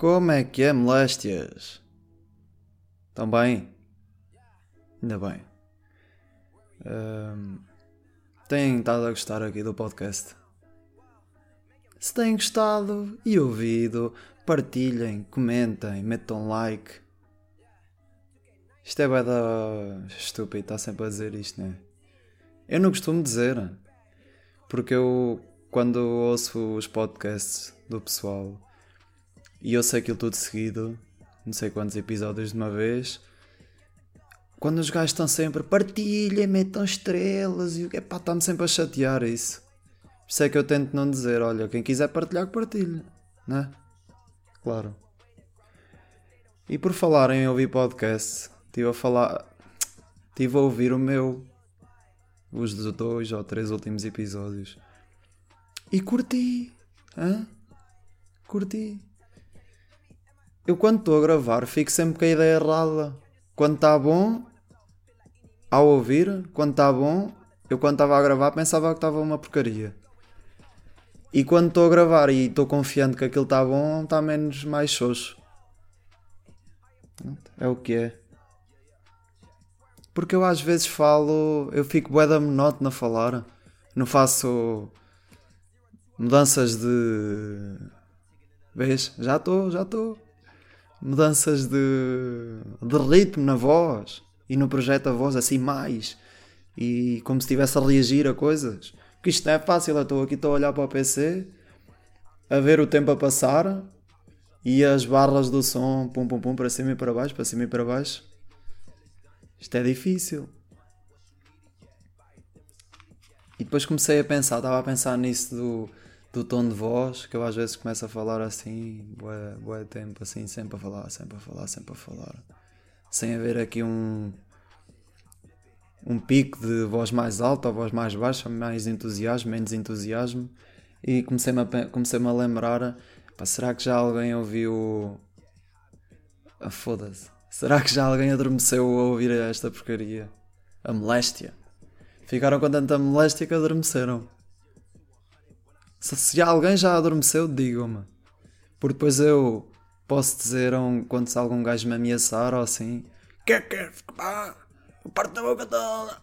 Como é que é, moléstias? Estão bem? Ainda bem. Um, têm estado a gostar aqui do podcast? Se têm gostado e ouvido, partilhem, comentem, metam like. Isto é bem da estúpido, está sempre a dizer isto, né? Eu não costumo dizer, porque eu, quando ouço os podcasts do pessoal e ouço aquilo tudo seguido, não sei quantos episódios de uma vez, quando os gajos estão sempre partilhem, metam estrelas e epá, está-me sempre a chatear isso. Por isso é que eu tento não dizer, olha, quem quiser partilhar, partilhe, né? Claro. E por falar em ouvir podcast, estive a falar. Estive a ouvir o meu. Os dois ou três últimos episódios. E curti. Hã? Curti. Eu quando estou a gravar fico sempre com a ideia errada. Quando está bom, ao ouvir, quando está bom, eu quando estava a gravar pensava que estava uma porcaria. E quando estou a gravar e estou confiante que aquilo está bom, está menos mais xoxo. É o que é. Porque eu às vezes falo, eu fico bué da monótono a falar. Não faço mudanças de. Vês? Já estou, já estou. Mudanças de, de ritmo na voz e no projeto a voz assim mais. E como se estivesse a reagir a coisas. Porque isto não é fácil, eu estou aqui, estou a olhar para o PC, a ver o tempo a passar e as barras do som pum pum pum para cima e para baixo, para cima e para baixo. Isto é difícil. E depois comecei a pensar, estava a pensar nisso do, do tom de voz, que eu às vezes começo a falar assim, bué, bué tempo, assim, sempre a falar, sempre a falar, sempre a falar. Sem haver aqui um, um pico de voz mais alta ou voz mais baixa, mais entusiasmo, menos entusiasmo. E comecei-me a, comecei a lembrar: pá, será que já alguém ouviu. Ah, foda-se. Será que já alguém adormeceu a ouvir esta porcaria? A moléstia. Ficaram com tanta moléstia que adormeceram. Se, se alguém já adormeceu, digam-me. Porque depois eu posso dizer um, quando se algum gajo me ameaçar ou assim: Quer, quer, pá parte da boca toda.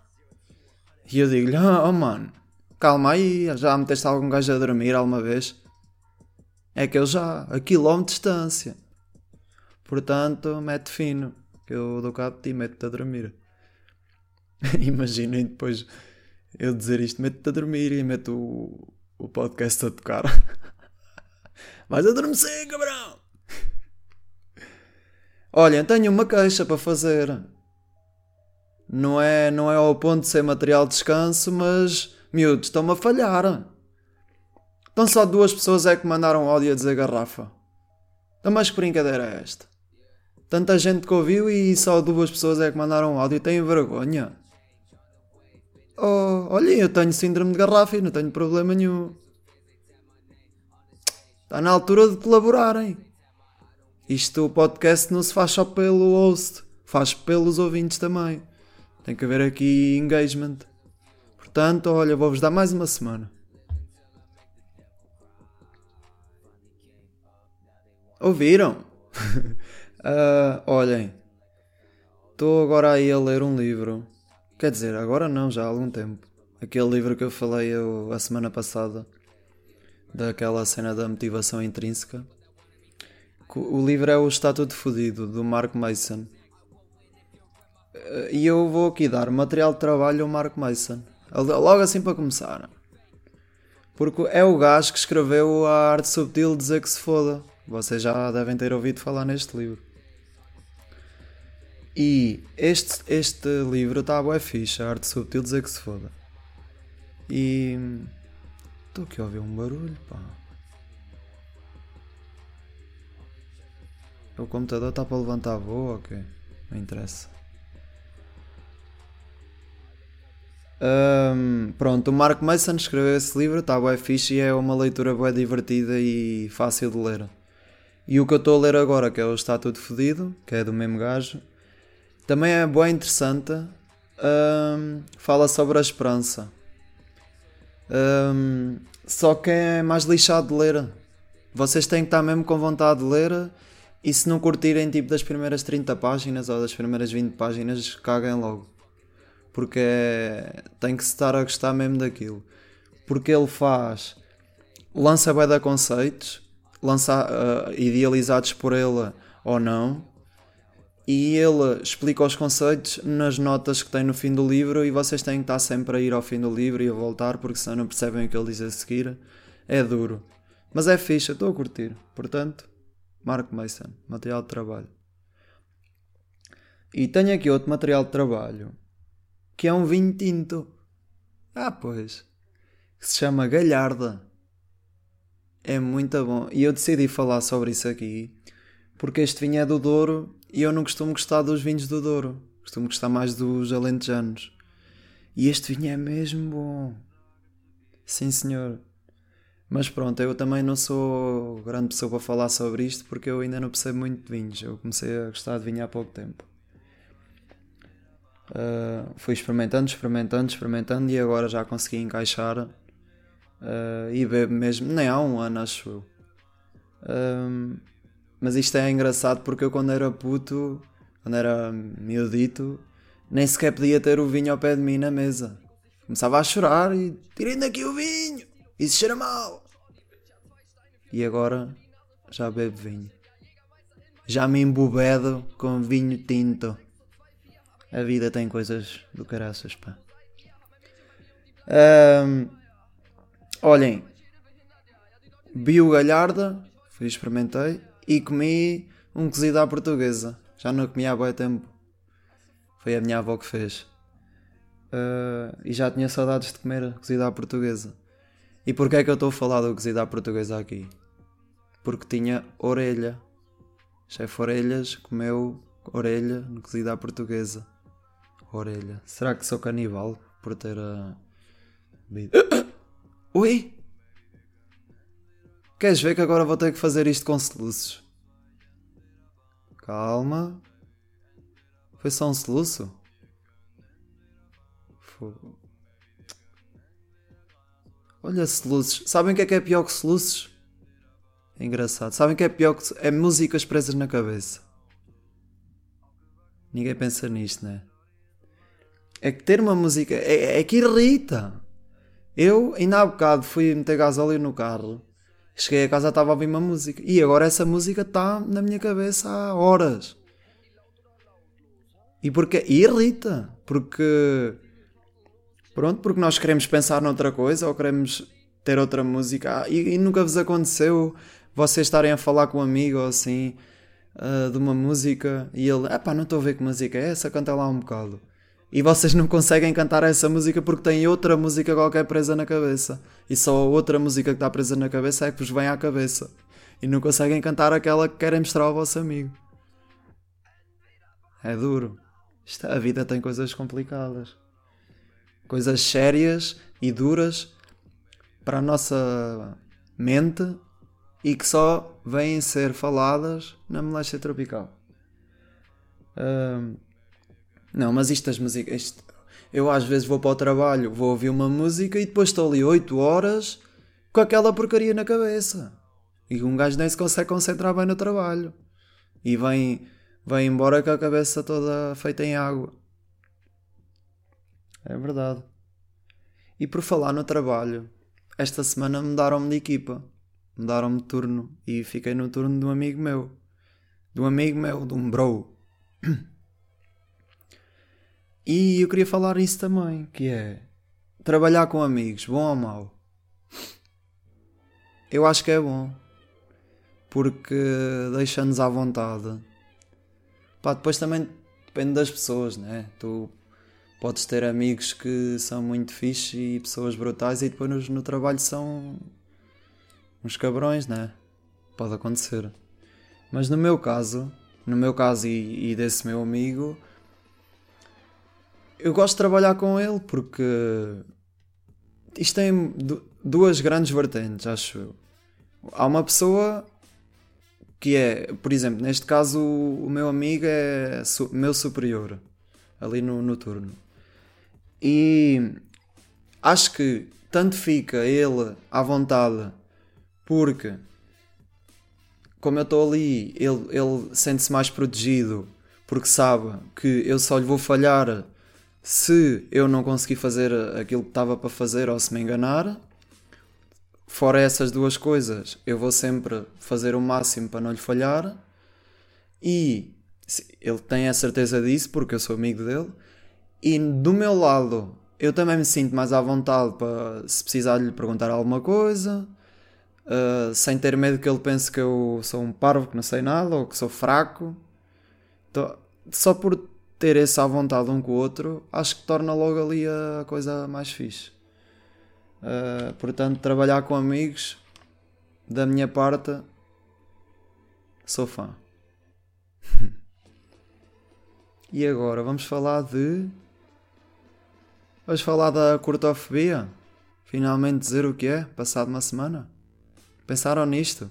E eu digo-lhe, oh mano, calma aí, já meteste algum gajo a dormir alguma vez? É que eu já, a quilómetro de distância. Portanto, mete fino, que eu dou cabo de ti, mete-te a dormir. Imaginem depois eu dizer isto, mete-te a dormir e meto o, podcast a tocar. Vais adormecer, cabrão! Olha, tenho uma queixa para fazer não é, não é ao ponto de ser material de descanso, mas miúdos, estão-me a falhar. Então só duas pessoas é que mandaram áudio a dizer garrafa. Então, mas que brincadeira é esta? Tanta gente que ouviu e só duas pessoas é que mandaram áudio. Tenho vergonha. Oh, olha, eu tenho síndrome de garrafa e não tenho problema nenhum. Está na altura de colaborarem. Isto, o podcast não se faz só pelo host, faz pelos ouvintes também. Tem que haver aqui engagement. Portanto, olha, vou-vos dar mais uma semana. Ouviram? uh, olhem, estou agora aí a ler um livro. Quer dizer, agora não, já há algum tempo. Aquele livro que eu falei eu, a semana passada, daquela cena da motivação intrínseca. O livro é O Estatuto Fudido, do Mark Mason. E eu vou aqui dar material de trabalho ao Mark Mason. Logo assim para começar. Porque é o gajo que escreveu a arte subtil dizer que se foda. Vocês já devem ter ouvido falar neste livro. E este, este livro está a arte subtil dizer que se foda. E estou aqui a ouvir um barulho, pá. O computador está para levantar a boa ou okay? Não interessa. Um, pronto, o Mark Mason escreveu esse livro, está bem fixe e é uma leitura bem divertida e fácil de ler. E o que eu estou a ler agora, que é o Está Tudo Fodido, que é do mesmo gajo, também é bem interessante. Um, fala sobre a esperança. Um, só que é mais lixado de ler. vocês têm que estar mesmo com vontade de ler e se não curtirem tipo das primeiras 30 páginas ou das primeiras 20 páginas, caguem logo. Porque é... tem que estar a gostar mesmo daquilo. Porque ele faz. lança bué de conceitos, lança, uh, idealizados por ele ou não, e ele explica os conceitos nas notas que tem no fim do livro e vocês têm que estar sempre a ir ao fim do livro e a voltar porque senão não percebem o que ele diz a seguir. É duro. Mas é fixe, estou a curtir. Portanto, Mark Mason, material de trabalho. E tenho aqui outro material de trabalho que é um vinho tinto. Ah, pois. Que se chama Galharda. É muito bom. E eu decidi falar sobre isso aqui porque este vinho é do Douro e eu não costumo gostar dos vinhos do Douro. Costumo gostar mais dos alentejanos. E este vinho é mesmo bom. Sim, senhor. Mas pronto, eu também não sou grande pessoa para falar sobre isto porque eu ainda não percebo muito de vinhos. Eu comecei a gostar de vinho há pouco tempo. Uh, fui experimentando, experimentando, experimentando e agora já consegui encaixar uh, e bebo mesmo, nem há um ano acho eu. Uh, mas isto é engraçado porque eu quando era puto, quando era miudito, nem sequer podia ter o vinho ao pé de mim na mesa. Começava a chorar e tirem daqui o vinho! Isso cheira mal! E agora já bebo vinho. Já me embobedo com vinho tinto. A vida tem coisas do caraças, pá. Um, olhem, vi o Galharda, fui experimentei e comi um cozido à portuguesa. Já não comia há bom tempo. Foi a minha avó que fez. Uh, e já tinha saudades de comer cozido à portuguesa. E porquê é que eu estou a falar do cozido à portuguesa aqui? Porque tinha orelha. Chefe Orelhas comeu orelha no cozido à portuguesa. Orelha. Será que sou canibal por ter a. Uh... Ui! Queres ver que agora vou ter que fazer isto com soluços? Calma. Foi só um soluço? Olha, soluços. Sabem o que é que é pior que soluços? É engraçado. Sabem o que é pior que. É músicas presas na cabeça. Ninguém pensa nisto, né? É que ter uma música. É, é que irrita. Eu, ainda há bocado, fui meter gasóleo no carro Cheguei a casa, estava a ouvir uma música. E agora essa música está na minha cabeça há horas. E porque irrita. Porque. Pronto, porque nós queremos pensar noutra coisa ou queremos ter outra música. Ah, e, e, nunca vos aconteceu vocês estarem a falar com um amigo ou assim uh, de uma música e ele, ah pá, não estou a ver que música é essa, canta lá um bocado e vocês não conseguem cantar essa música porque têm outra música qualquer presa na cabeça. E só a outra música que está presa na cabeça é que vos vem à cabeça. E não conseguem cantar aquela que querem mostrar ao vosso amigo. É duro. Isto, a vida tem coisas complicadas. Coisas sérias e duras para a nossa mente e que só vêm ser faladas na moléstia tropical. Um, não, mas isto das músicas. Eu às vezes vou para o trabalho, vou ouvir uma música e depois estou ali 8 horas com aquela porcaria na cabeça. E um gajo nem se consegue concentrar bem no trabalho. E vem, vem embora com a cabeça toda feita em água. É verdade. E por falar no trabalho, esta semana mudaram-me de equipa. Mudaram-me de turno e fiquei no turno de um amigo meu. De um amigo meu, de um bro. E eu queria falar isso também, que é trabalhar com amigos, bom ou mau? Eu acho que é bom. Porque deixa-nos à vontade. Pá, depois também depende das pessoas, né? Tu podes ter amigos que são muito fixe e pessoas brutais e depois no, no trabalho são uns cabrões, né? Pode acontecer. Mas no meu caso, no meu caso e, e desse meu amigo, eu gosto de trabalhar com ele porque isto tem duas grandes vertentes, acho eu. Há uma pessoa que é, por exemplo, neste caso o meu amigo é meu superior ali no, no turno. E acho que tanto fica ele à vontade porque como eu estou ali, ele, ele sente-se mais protegido porque sabe que eu só lhe vou falhar se eu não conseguir fazer aquilo que estava para fazer ou se me enganar. Fora essas duas coisas, eu vou sempre fazer o máximo para não lhe falhar. E ele tem a certeza disso porque eu sou amigo dele. E do meu lado, eu também me sinto mais à vontade para se precisar lhe perguntar alguma coisa, uh, sem ter medo que ele pense que eu sou um parvo que não sei nada ou que sou fraco. Então, só por ter essa à vontade um com o outro, acho que torna logo ali a coisa mais fixe. Uh, portanto, trabalhar com amigos, da minha parte, sou fã. e agora vamos falar de. Vamos falar da cortofobia? Finalmente dizer o que é, passado uma semana? Pensaram nisto?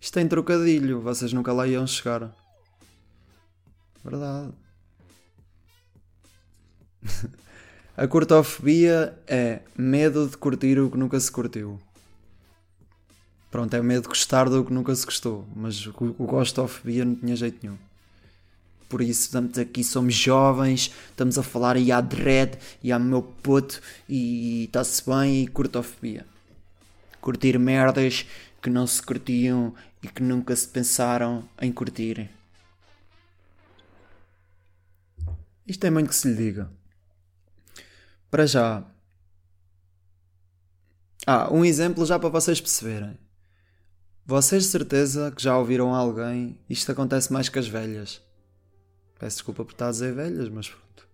Isto tem trocadilho, vocês nunca lá iam chegar. Verdade. A cortofobia é medo de curtir o que nunca se curtiu. Pronto, é medo de gostar do que nunca se gostou. Mas o, o gostofobia não tinha jeito nenhum. Por isso, estamos aqui, somos jovens, estamos a falar aí à dread e ao meu puto e está-se bem e cortofobia. Curtir merdas que não se curtiam e que nunca se pensaram em curtir. Isto é muito que se lhe diga. Para já. Ah, um exemplo já para vocês perceberem. Vocês de certeza que já ouviram alguém. Isto acontece mais que as velhas. Peço desculpa por estar a dizer velhas, mas pronto.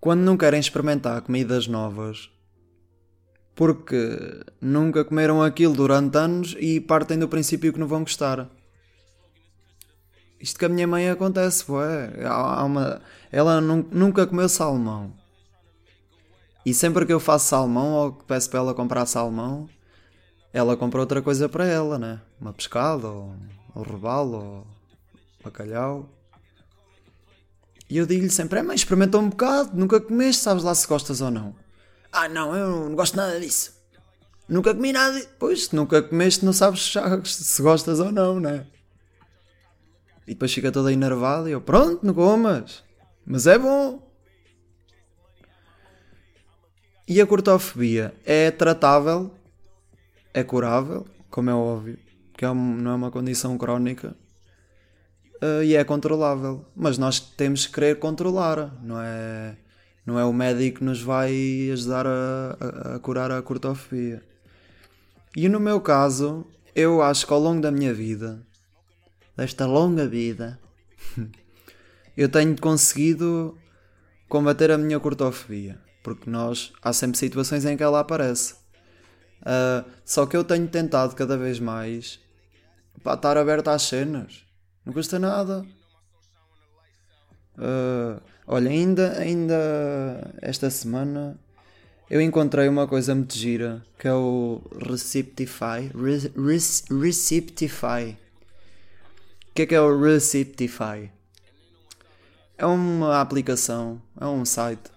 Quando não querem experimentar comidas novas, porque nunca comeram aquilo durante anos e partem do princípio que não vão gostar. Isto que a minha mãe acontece, ué. Há uma, ela nunca comeu salmão. E sempre que eu faço salmão ou que peço para ela comprar salmão, ela compra outra coisa para ela, né? Uma pescada, ou um robalo, ou bacalhau. E eu digo-lhe sempre: é mãe, experimenta um bocado, nunca comeste, sabes lá se gostas ou não. Ah, não, eu não gosto nada disso. Nunca comi nada. Pois, nunca comeste, não sabes se gostas ou não, né? E depois fica toda enervada e eu, pronto, não comas. Mas é bom. E a cortofobia é tratável, é curável, como é óbvio, que é não é uma condição crónica uh, e é controlável. Mas nós temos que querer controlar, não é, não é o médico que nos vai ajudar a, a, a curar a cortofobia. E no meu caso, eu acho que ao longo da minha vida desta longa vida, eu tenho conseguido combater a minha cortofobia. Porque nós há sempre situações em que ela aparece. Uh, só que eu tenho tentado cada vez mais para estar aberto às cenas. Não custa nada. Uh, olha, ainda, ainda esta semana eu encontrei uma coisa muito gira que é o Receptify. Re, Receptify que é que é o Receptify? É uma aplicação, é um site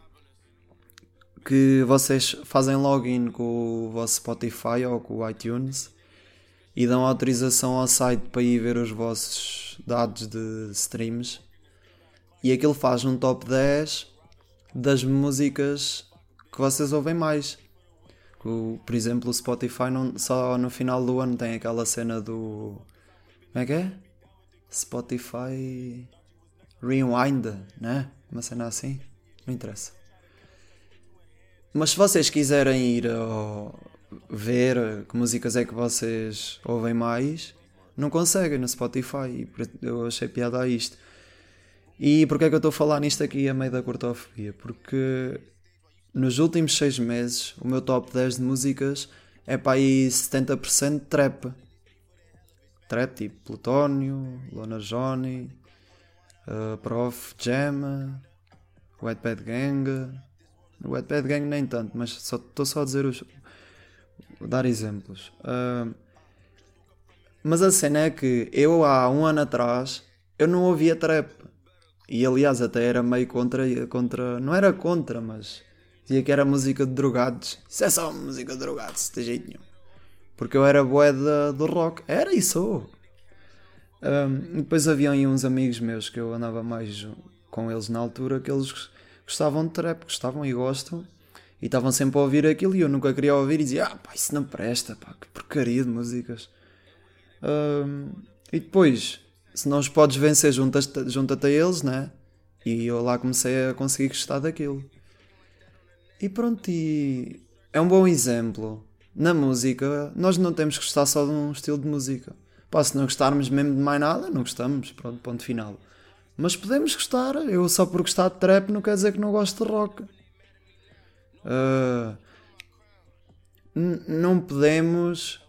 que vocês fazem login com o vosso Spotify ou com o iTunes e dão autorização ao site para ir ver os vossos dados de streams e aquilo faz um top 10 das músicas que vocês ouvem mais. por exemplo, o Spotify não, só no final do ano tem aquela cena do. Como é que é? Spotify Rewind, né? Uma cena assim. Não interessa. Mas se vocês quiserem ir ver que músicas é que vocês ouvem mais, não conseguem no Spotify. Eu achei piada a isto. E porquê é que eu estou a falar nisto aqui a meio da cortofobia? Porque nos últimos 6 meses o meu top 10 de músicas é para aí 70% trap trap tipo Plutónio, Lona Johnny, uh, Prof Jam, Wetpad Gang. Wetpad Gang nem tanto, mas estou só, só a dizer os. dar exemplos. Uh, mas a cena é que eu há um ano atrás eu não ouvia trap. E aliás até era meio contra, contra. Não era contra, mas dizia que era música de drogados. Isso é só música de drogados, de jeito nenhum. Porque eu era boé do rock. Era sou. Um, depois haviam aí uns amigos meus que eu andava mais com eles na altura que eles gostavam de trap, gostavam e gostam. E estavam sempre a ouvir aquilo e eu nunca queria ouvir e dizia, ah pá, isso não presta, pá, que porcaria de músicas. Um, e depois, se não os podes vencer, junta-te junta a eles, né? E eu lá comecei a conseguir gostar daquilo. E pronto, e é um bom exemplo. Na música, nós não temos que gostar só de um estilo de música. Pá, se não gostarmos mesmo de mais nada, não gostamos, pronto, ponto final. Mas podemos gostar, eu só por gostar de trap não quer dizer que não gosto de rock. Uh, não podemos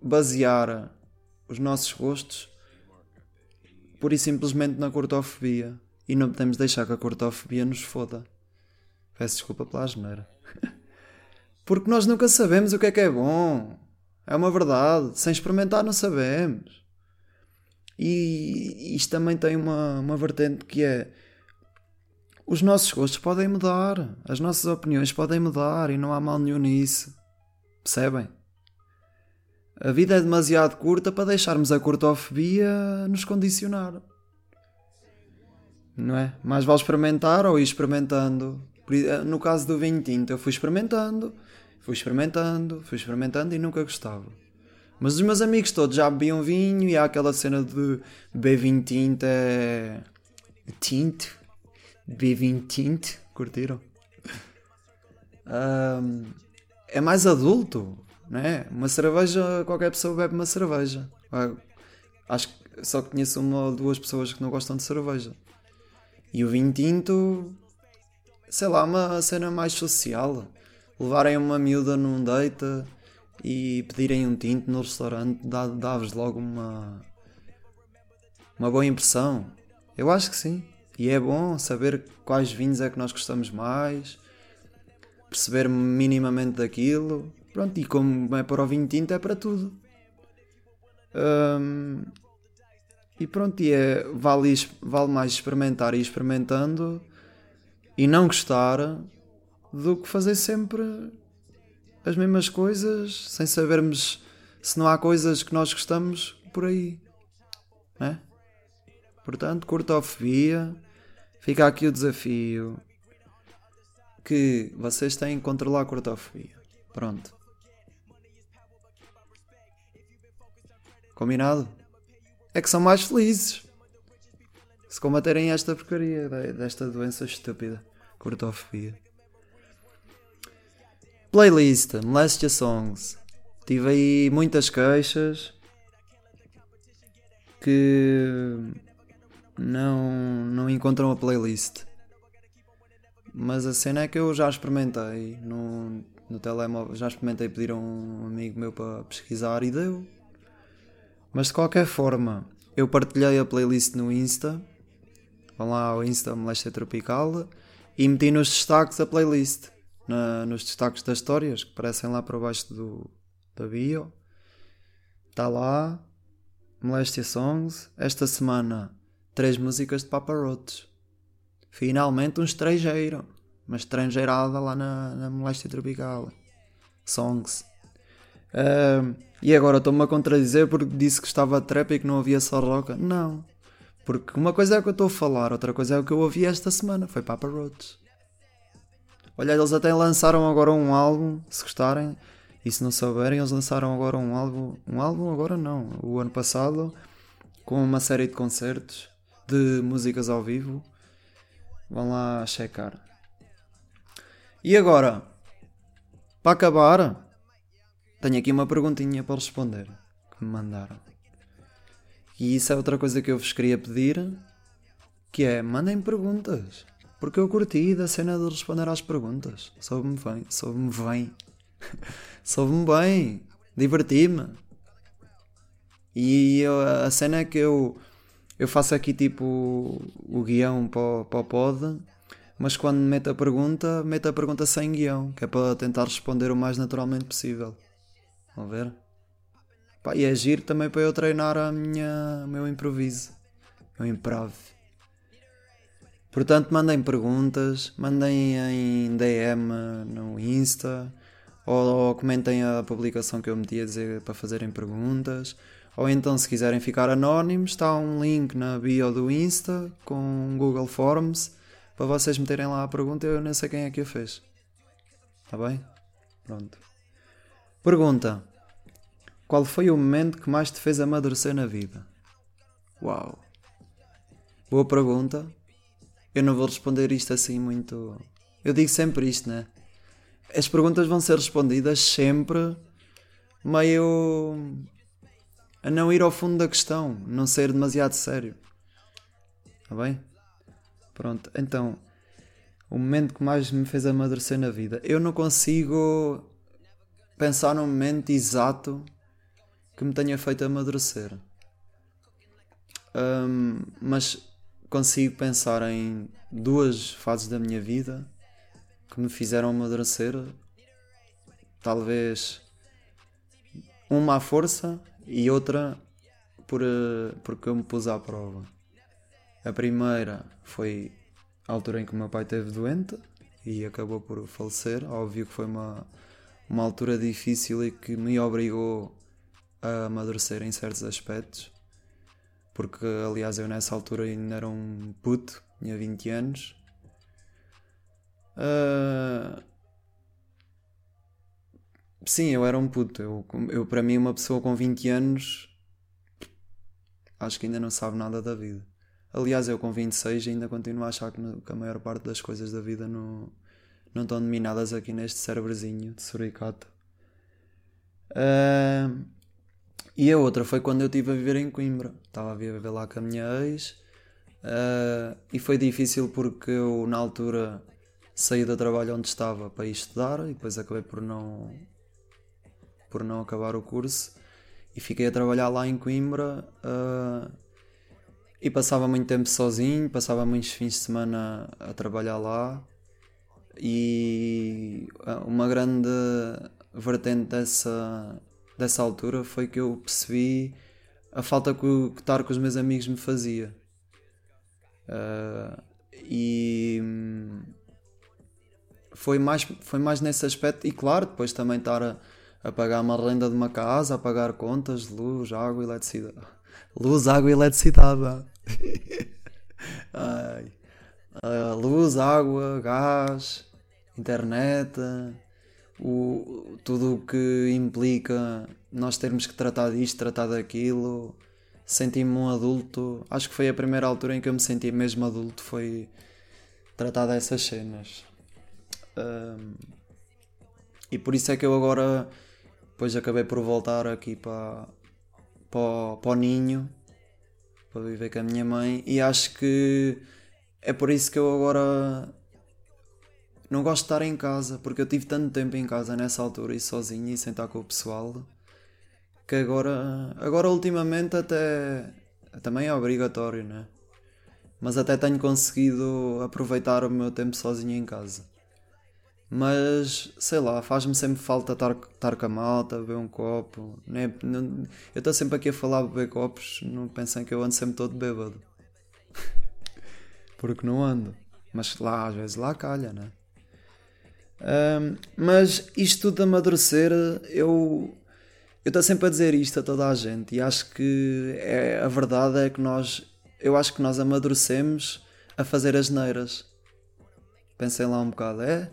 basear os nossos gostos pura e simplesmente na cortofobia. E não podemos deixar que a cortofobia nos foda. Peço desculpa pela asneira. Porque nós nunca sabemos o que é que é bom. É uma verdade. Sem experimentar não sabemos. E isto também tem uma, uma vertente que é os nossos gostos podem mudar, as nossas opiniões podem mudar e não há mal nenhum nisso. Percebem? A vida é demasiado curta para deixarmos a cortofobia nos condicionar. Não é? Mais vale experimentar ou ir experimentando. No caso do vinho tinto, eu fui experimentando, fui experimentando, fui experimentando e nunca gostava. Mas os meus amigos todos já bebiam vinho e há aquela cena de beber vinho tinto é. tinto B20 curtiram? Um, é mais adulto, não é? Uma cerveja, qualquer pessoa bebe uma cerveja. Ah, acho que só conheço uma ou duas pessoas que não gostam de cerveja. E o vinho tinto, sei lá, uma cena mais social. Levarem uma miúda num date e pedirem um tinto no restaurante dá-vos logo uma, uma boa impressão. Eu acho que sim. E é bom saber quais vinhos é que nós gostamos mais, perceber minimamente daquilo. Pronto, e como é para o vinho tinto, é para tudo. Um, e pronto, e é, vale, vale mais experimentar e experimentando e não gostar do que fazer sempre as mesmas coisas sem sabermos se não há coisas que nós gostamos por aí. Né? Portanto, cortofobia Fica aqui o desafio que vocês têm que controlar a cortofobia. Pronto. Combinado? É que são mais felizes se combaterem esta porcaria desta doença estúpida, cortofobia. Playlist, Molestia Songs. Tive aí muitas queixas que não, não encontram a playlist. Mas a cena é que eu já experimentei no, no telemóvel, já experimentei pedir a um amigo meu para pesquisar e deu. Mas de qualquer forma, eu partilhei a playlist no Insta. Vão lá ao Insta Moléstia Tropical e meti nos destaques a playlist. Na, nos destaques das histórias que aparecem lá para baixo do, da bio. Está lá. Moléstia Songs. Esta semana três músicas de Papa Roach. Finalmente um estrangeiro. Uma estrangeirada lá na, na moléstia tropical. Songs. E agora estou-me a contradizer porque disse que estava trap e que não havia só rock. Não. Porque uma coisa é o que eu estou a falar, outra coisa é o que eu ouvi esta semana. Foi Papa Roach. Olha, eles até lançaram agora um álbum, se gostarem. E se não souberem, eles lançaram agora um álbum. Um álbum agora não. O ano passado, com uma série de concertos de músicas ao vivo. Vão lá checar. E agora, para acabar, tenho aqui uma perguntinha para responder que me mandaram. E isso é outra coisa que eu vos queria pedir, que é mandem perguntas. Porque eu curti da cena de responder às perguntas. Soube-me bem, soube-me bem. soube-me bem, diverti-me. E eu, a cena é que eu eu faço aqui tipo o guião para para o pod, mas quando meto a pergunta, meto a pergunta sem guião, que é para tentar responder o mais naturalmente possível. Vão ver? Pá, e é giro também para eu treinar a minha, o meu improviso, o meu improv. Portanto, mandem perguntas, mandem em DM no Insta ou, ou comentem a publicação que eu meti a dizer para fazerem perguntas. Ou então, se quiserem ficar anónimos, está um link na bio do Insta com Google Forms para vocês meterem lá a pergunta. Eu nem sei quem é que a fez. Está bem? Pronto. Pergunta: Qual foi o momento que mais te fez amadurecer na vida? Uau! Boa pergunta. Eu não vou responder isto assim muito. Eu digo sempre isto, né? As perguntas vão ser respondidas sempre meio a não ir ao fundo da questão, não ser demasiado sério. Está bem? Pronto, então, o momento que mais me fez amadurecer na vida. Eu não consigo pensar num momento exato que me tenha feito amadurecer. Um, mas consigo pensar em duas fases da minha vida que me fizeram amadurecer. Talvez uma à força e outra por, eh, porque eu me pus à prova. A primeira foi a altura em que o meu pai esteve doente e acabou por falecer. Óbvio que foi uma, uma altura difícil e que me obrigou a amadurecer em certos aspectos. Porque, aliás, eu nessa altura ainda era um puto, tinha 20 anos. Uh, Sim, eu era um puto. Eu, eu, para mim, uma pessoa com 20 anos acho que ainda não sabe nada da vida. Aliás, eu com 26 ainda continuo a achar que, que a maior parte das coisas da vida não, não estão dominadas aqui neste cérebrozinho de suricata. Uh, e a outra foi quando eu estive a viver em Coimbra. Estava a viver lá com a minha ex. Uh, e foi difícil porque eu, na altura, saí do trabalho onde estava para ir estudar e depois acabei por não por não acabar o curso e fiquei a trabalhar lá em Coimbra uh, e passava muito tempo sozinho, passava muitos fins de semana a trabalhar lá e ah, uma grande vertente dessa, dessa altura foi que eu percebi a falta que, que estar com os meus amigos me fazia. Uh, e foi mais, foi mais nesse aspecto, e claro, depois também estar a, a pagar uma renda de uma casa, a pagar contas luz, água, eletricidade. Luz, água e eletricidade. Ai. luz, água, gás, internet, o, tudo o que implica nós termos que tratar disto, tratar daquilo. Senti-me um adulto. Acho que foi a primeira altura em que eu me senti mesmo adulto. Foi tratar dessas cenas. Um, e por isso é que eu agora depois acabei por voltar aqui para, para, para o ninho para viver com a minha mãe e acho que é por isso que eu agora não gosto de estar em casa porque eu tive tanto tempo em casa nessa altura e sozinho e sem estar com o pessoal que agora agora ultimamente até também é obrigatório né mas até tenho conseguido aproveitar o meu tempo sozinho em casa mas, sei lá, faz-me sempre falta estar, estar com a malta, beber um copo. Né? Eu estou sempre aqui a falar beber copos, não pensem que eu ando sempre todo bêbado. Porque não ando. Mas lá, às vezes lá calha, né? Um, mas isto de amadurecer, eu eu estou sempre a dizer isto a toda a gente e acho que é, a verdade é que nós eu acho que nós amadurecemos a fazer as neiras. Pensem lá um bocado, é?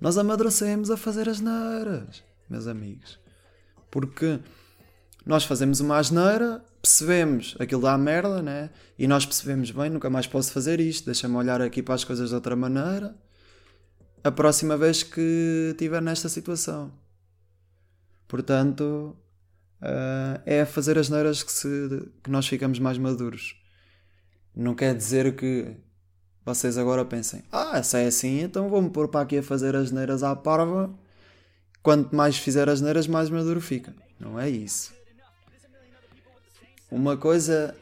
Nós amadurecemos a fazer as neiras, meus amigos. Porque nós fazemos uma asneira, percebemos aquilo dá merda, né? E nós percebemos, bem, nunca mais posso fazer isto, deixa-me olhar aqui para as coisas de outra maneira. A próxima vez que estiver nesta situação. Portanto, uh, é fazer as neiras que, se, que nós ficamos mais maduros. Não quer dizer que vocês agora pensem, ah, se é assim, então vou-me pôr para aqui a fazer as neiras à parva. Quanto mais fizer as neiras, mais maduro fica. Não é isso. Uma coisa.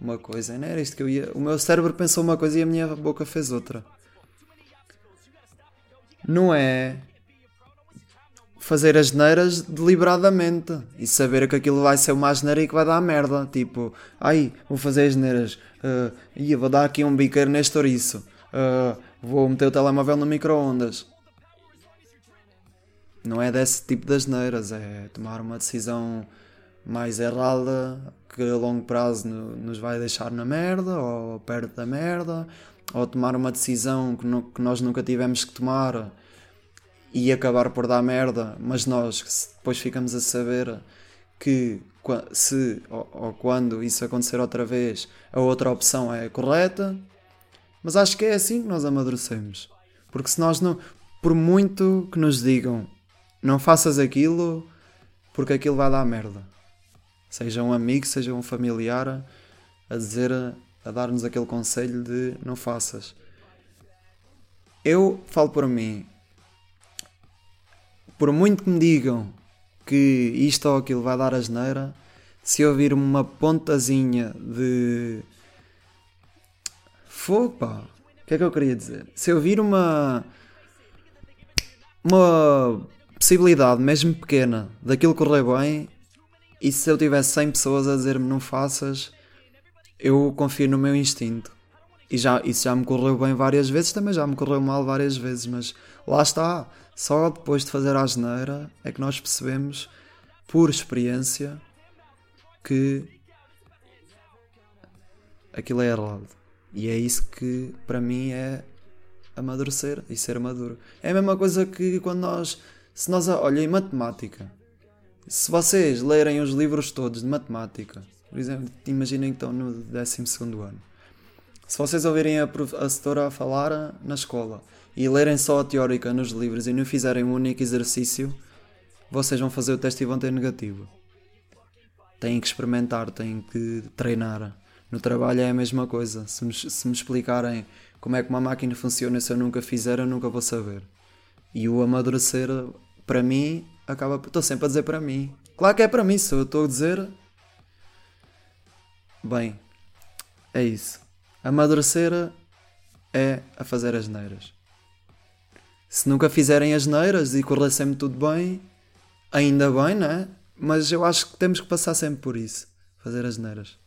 Uma coisa, não era isto que eu ia. O meu cérebro pensou uma coisa e a minha boca fez outra. Não é fazer as neiras deliberadamente e saber que aquilo vai ser uma asneira e que vai dar merda. Tipo, ai, vou fazer as neiras, uh, vou dar aqui um biqueiro neste ouriço, uh, vou meter o telemóvel no micro-ondas. não é desse tipo de asneiras, é tomar uma decisão mais errada que a longo prazo nos vai deixar na merda ou perto da merda, ou tomar uma decisão que, no, que nós nunca tivemos que tomar e acabar por dar merda, mas nós depois ficamos a saber que se ou, ou, quando isso acontecer outra vez, a outra opção é correta. Mas acho que é assim que nós amadurecemos. Porque se nós não, por muito que nos digam, não faças aquilo, porque aquilo vai dar merda. Seja um amigo, seja um familiar, a dizer, a dar-nos aquele conselho de não faças. Eu falo por mim, por muito que me digam que isto ou aquilo vai dar asneira, se ouvir uma pontazinha de. Fogo, pá! O que é que eu queria dizer? Se ouvir uma. Uma possibilidade, mesmo pequena, daquilo correr bem, e se eu tivesse 100 pessoas a dizer-me não faças, eu confio no meu instinto. E já, isso já me correu bem várias vezes, também já me correu mal várias vezes, mas lá está. Só depois de fazer a asneira é que nós percebemos, por experiência, que aquilo é errado. E é isso que para mim é amadurecer e ser maduro. É a mesma coisa que quando nós. Se nós. Olha, em matemática. Se vocês lerem os livros todos de matemática, por exemplo, imaginem que estão no 12 ano. Se vocês ouvirem a professora a falar na escola e lerem só a teórica nos livros e não fizerem um único exercício, vocês vão fazer o teste e vão ter negativo. Têm que experimentar, têm que treinar. No trabalho é a mesma coisa. Se me, se me explicarem como é que uma máquina funciona se eu nunca fizer, eu nunca vou saber. E o amadurecer, para mim, acaba. Estou sempre a dizer para mim. Claro que é para mim, se eu estou a dizer. Bem, é isso. Amadurecer é a fazer as neiras. Se nunca fizerem as neiras e correr sempre tudo bem, ainda bem, né? Mas eu acho que temos que passar sempre por isso. Fazer as neiras.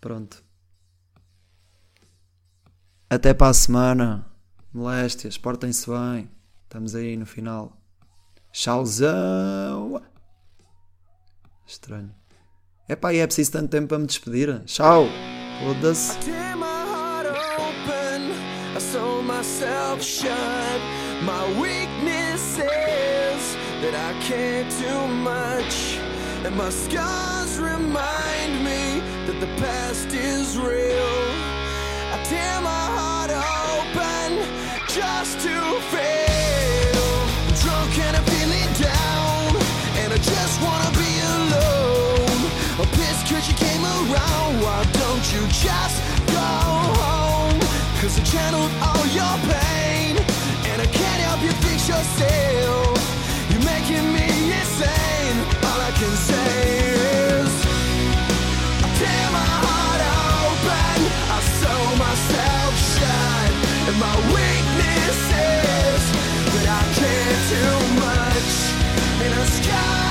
Pronto. Até para a semana. Moléstias, portem-se bem. Estamos aí no final. Tchauzão! Estranho. Epá, e é preciso tanto tempo para me despedir. Tchau! Foda-se. And my scars remind me that the past is real. I tear my heart open just to fail. I'm drunk and I'm feeling that you came around. Why don't you just go home? Cause I channeled all your pain, and I can't help you fix yourself. You're making me insane. All I can say is, I tear my heart open, I sew myself shut, and my weakness is that I care too much, and I sky.